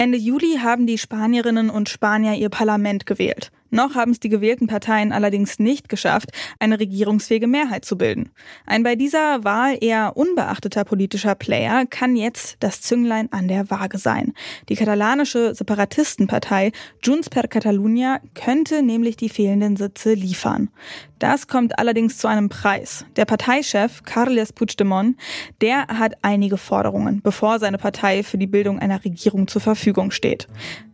Ende Juli haben die Spanierinnen und Spanier ihr Parlament gewählt. Noch haben es die gewählten Parteien allerdings nicht geschafft, eine regierungsfähige Mehrheit zu bilden. Ein bei dieser Wahl eher unbeachteter politischer Player kann jetzt das Zünglein an der Waage sein. Die katalanische Separatistenpartei Junts per Catalunya könnte nämlich die fehlenden Sitze liefern. Das kommt allerdings zu einem Preis. Der Parteichef Carles Puigdemont, der hat einige Forderungen, bevor seine Partei für die Bildung einer Regierung zur Verfügung steht.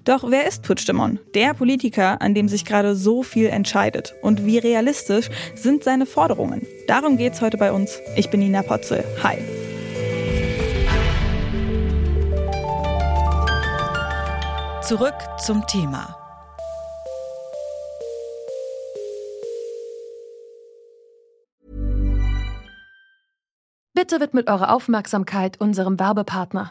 Doch wer ist Puigdemont? Der Politiker, an dem sich gerade so viel entscheidet. Und wie realistisch sind seine Forderungen? Darum geht's heute bei uns. Ich bin Nina Potzel. Hi. Zurück zum Thema. Bitte widmet eure Aufmerksamkeit unserem Werbepartner.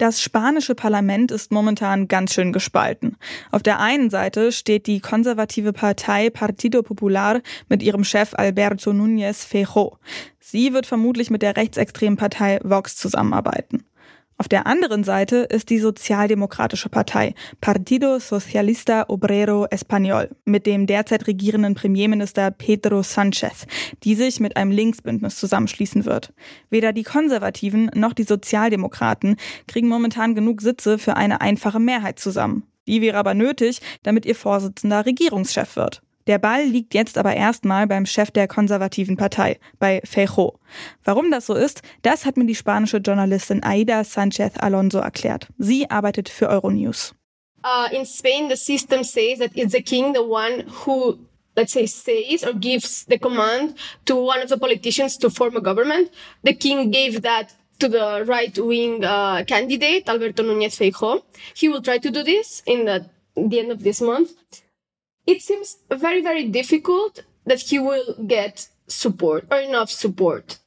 Das spanische Parlament ist momentan ganz schön gespalten. Auf der einen Seite steht die konservative Partei Partido Popular mit ihrem Chef Alberto Núñez Feijóo. Sie wird vermutlich mit der rechtsextremen Partei Vox zusammenarbeiten. Auf der anderen Seite ist die Sozialdemokratische Partei Partido Socialista Obrero Español mit dem derzeit regierenden Premierminister Pedro Sánchez, die sich mit einem Linksbündnis zusammenschließen wird. Weder die Konservativen noch die Sozialdemokraten kriegen momentan genug Sitze für eine einfache Mehrheit zusammen. Die wäre aber nötig, damit ihr Vorsitzender Regierungschef wird. Der Ball liegt jetzt aber erstmal beim Chef der konservativen Partei, bei Feijóo. Warum das so ist, das hat mir die spanische Journalistin Aida Sanchez Alonso erklärt. Sie arbeitet für Euronews. Uh, in Spain, the system says that it's the king the one who let's say says or gives the command to one of the politicians to form a government. The king gave that to the right-wing uh, candidate, Alberto Núñez Feijóo. He will try to do this in the, the end of this month. It seems very, very difficult that he will get support or enough support.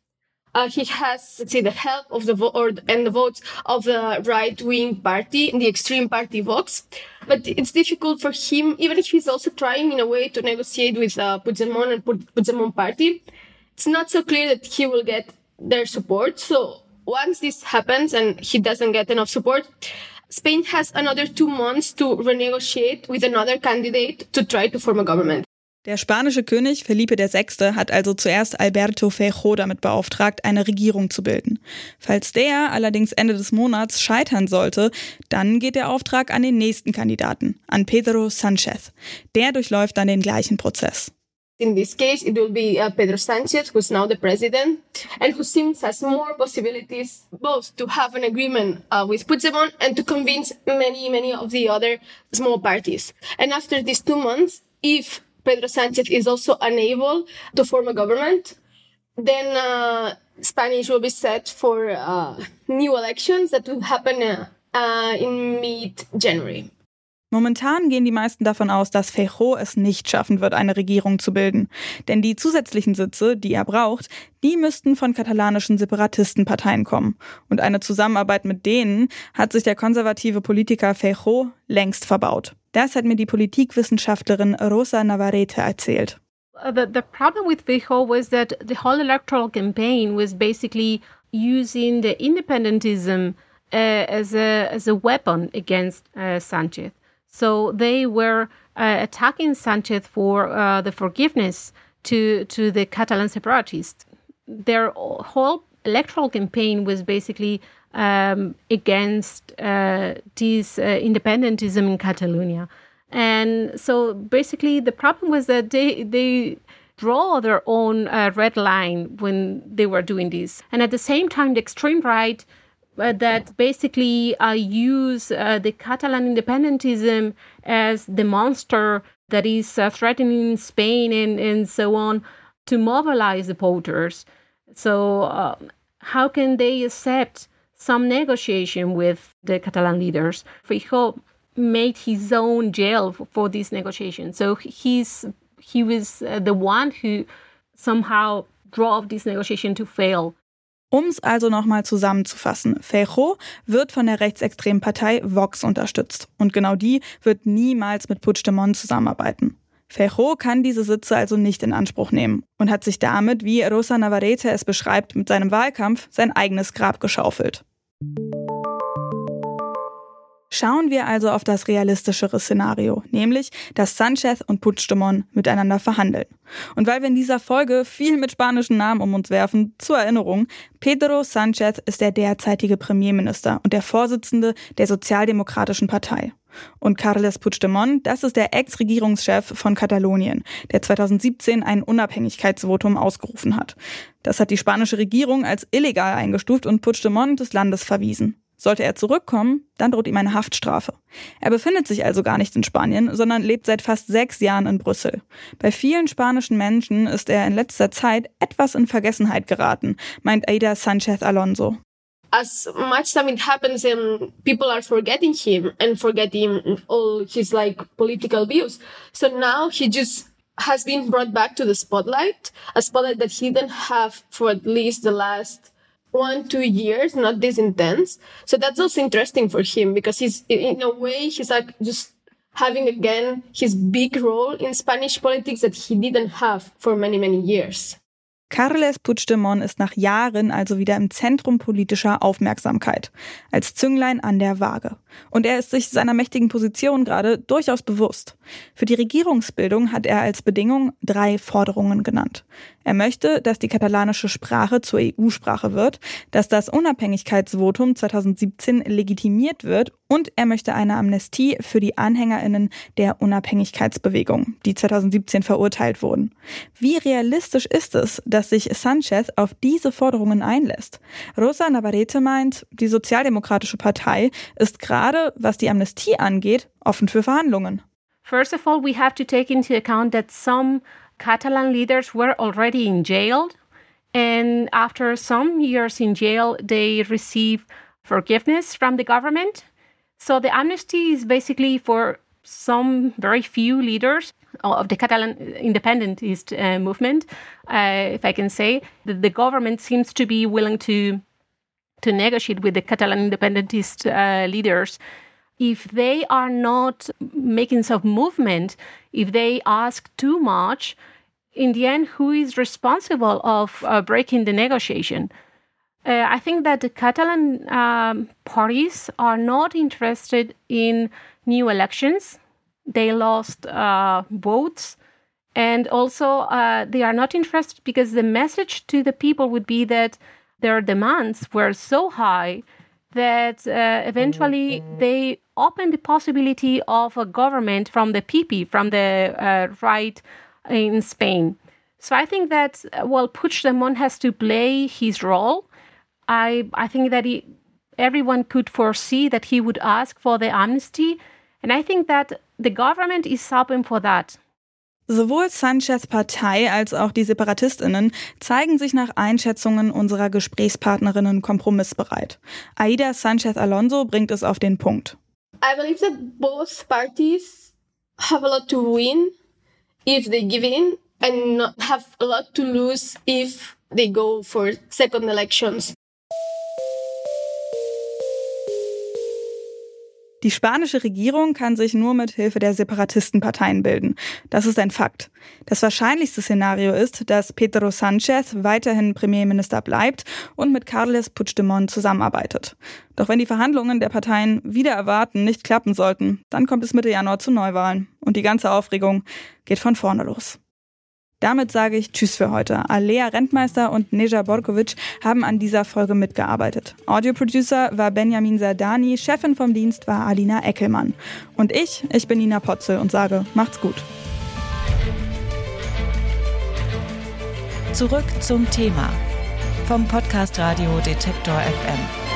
Uh, he has, let's say, the help of the vote and the votes of the right wing party, the extreme party Vox. But it's difficult for him, even if he's also trying in a way to negotiate with uh, Puigdemont and Puigdemont party. It's not so clear that he will get their support. So once this happens and he doesn't get enough support, Spain has another two months to renegotiate with another candidate to try to form a government. Der spanische König Felipe VI. hat also zuerst Alberto Feijóo damit beauftragt, eine Regierung zu bilden. Falls der allerdings Ende des Monats scheitern sollte, dann geht der Auftrag an den nächsten Kandidaten, an Pedro Sánchez. Der durchläuft dann den gleichen Prozess. In this case, it will be uh, Pedro Sanchez, who's now the president, and who seems has more possibilities both to have an agreement uh, with Puigdemont and to convince many, many of the other small parties. And after these two months, if Pedro Sanchez is also unable to form a government, then uh, Spanish will be set for uh, new elections that will happen uh, uh, in mid-January. Momentan gehen die meisten davon aus, dass Feijóo es nicht schaffen wird, eine Regierung zu bilden. Denn die zusätzlichen Sitze, die er braucht, die müssten von katalanischen Separatistenparteien kommen. Und eine Zusammenarbeit mit denen hat sich der konservative Politiker Feijóo längst verbaut. Das hat mir die Politikwissenschaftlerin Rosa Navarrete erzählt. Uh, the, the problem with Feijóo was that the whole electoral campaign was basically using the independentism uh, as, a, as a weapon against uh, Sanchez. So they were uh, attacking Sanchez for uh, the forgiveness to to the Catalan separatists. Their whole electoral campaign was basically um, against uh, this uh, independentism in Catalonia, and so basically the problem was that they they draw their own uh, red line when they were doing this, and at the same time the extreme right that basically uh, use uh, the Catalan independentism as the monster that is uh, threatening Spain and, and so on to mobilize the voters. So, uh, how can they accept some negotiation with the Catalan leaders. Feijóo made his own jail for this negotiation. So he's he was uh, the one who somehow drove this negotiation to fail. Um es also nochmal zusammenzufassen, Feijóo wird von der rechtsextremen Partei Vox unterstützt. Und genau die wird niemals mit Puigdemont zusammenarbeiten. Feijóo kann diese Sitze also nicht in Anspruch nehmen und hat sich damit, wie Rosa Navarrete es beschreibt, mit seinem Wahlkampf sein eigenes Grab geschaufelt. Schauen wir also auf das realistischere Szenario, nämlich, dass Sanchez und Puigdemont miteinander verhandeln. Und weil wir in dieser Folge viel mit spanischen Namen um uns werfen, zur Erinnerung, Pedro Sanchez ist der derzeitige Premierminister und der Vorsitzende der Sozialdemokratischen Partei. Und Carles Puigdemont, das ist der Ex-Regierungschef von Katalonien, der 2017 ein Unabhängigkeitsvotum ausgerufen hat. Das hat die spanische Regierung als illegal eingestuft und Puigdemont des Landes verwiesen. Sollte er zurückkommen, dann droht ihm eine Haftstrafe. Er befindet sich also gar nicht in Spanien, sondern lebt seit fast sechs Jahren in Brüssel. Bei vielen spanischen Menschen ist er in letzter Zeit etwas in Vergessenheit geraten, meint Aida Sanchez Alonso. As much time it happens and people are forgetting him and forgetting all his like political views. So now he just has been brought back to the spotlight, a spotlight that he didn't have for at least the last one two years not this intense. So that's also interesting for him because he's in a way he's like just having again his big role in spanish politics that he didn't have for many many years Carles Puigdemont ist nach Jahren also wieder im Zentrum politischer Aufmerksamkeit, als Zünglein an der Waage. Und er ist sich seiner mächtigen Position gerade durchaus bewusst. Für die Regierungsbildung hat er als Bedingung drei Forderungen genannt. Er möchte, dass die katalanische Sprache zur EU-Sprache wird, dass das Unabhängigkeitsvotum 2017 legitimiert wird und er möchte eine Amnestie für die Anhängerinnen der Unabhängigkeitsbewegung, die 2017 verurteilt wurden. Wie realistisch ist es, dass sich Sanchez auf diese Forderungen einlässt? Rosa Navarrete meint, die Sozialdemokratische Partei ist gerade, was die Amnestie angeht, offen für Verhandlungen. First of all, we have to take into account that some Catalan leaders were already in jail. And after some years in jail, they receive forgiveness from the government. So the amnesty is basically for some very few leaders of the Catalan independentist uh, movement, uh, if I can say. The, the, government seems to be willing to to negotiate with the Catalan independentist uh, leaders. If they are not making some movement, if they ask too much, in the end, who is responsible of uh, breaking the negotiation? Uh, I think that the Catalan um, parties are not interested in new elections. They lost uh, votes. And also, uh, they are not interested because the message to the people would be that their demands were so high that uh, eventually they opened the possibility of a government from the PP, from the uh, right in Spain. So I think that uh, well, Puigdemont has to play his role. I I think that he, everyone could foresee that he would ask for the amnesty, and I think that the government is open for that. Sowohl Sanchez Partei als auch die Separatistinnen zeigen sich nach Einschätzungen unserer Gesprächspartnerinnen kompromissbereit. Aida Sanchez Alonso bringt es auf den Punkt. I believe that both parties have a lot to win if they give in and have a lot to lose if they go for second elections. Die spanische Regierung kann sich nur mit Hilfe der Separatistenparteien bilden. Das ist ein Fakt. Das wahrscheinlichste Szenario ist, dass Pedro Sanchez weiterhin Premierminister bleibt und mit Carles Puigdemont zusammenarbeitet. Doch wenn die Verhandlungen der Parteien wieder erwarten nicht klappen sollten, dann kommt es Mitte Januar zu Neuwahlen und die ganze Aufregung geht von vorne los. Damit sage ich Tschüss für heute. Alea Rentmeister und Neja Borkovic haben an dieser Folge mitgearbeitet. Audioproducer war Benjamin Sardani, Chefin vom Dienst war Alina Eckelmann. Und ich, ich bin Nina Potzel und sage, macht's gut. Zurück zum Thema vom Podcast Radio Detektor FM.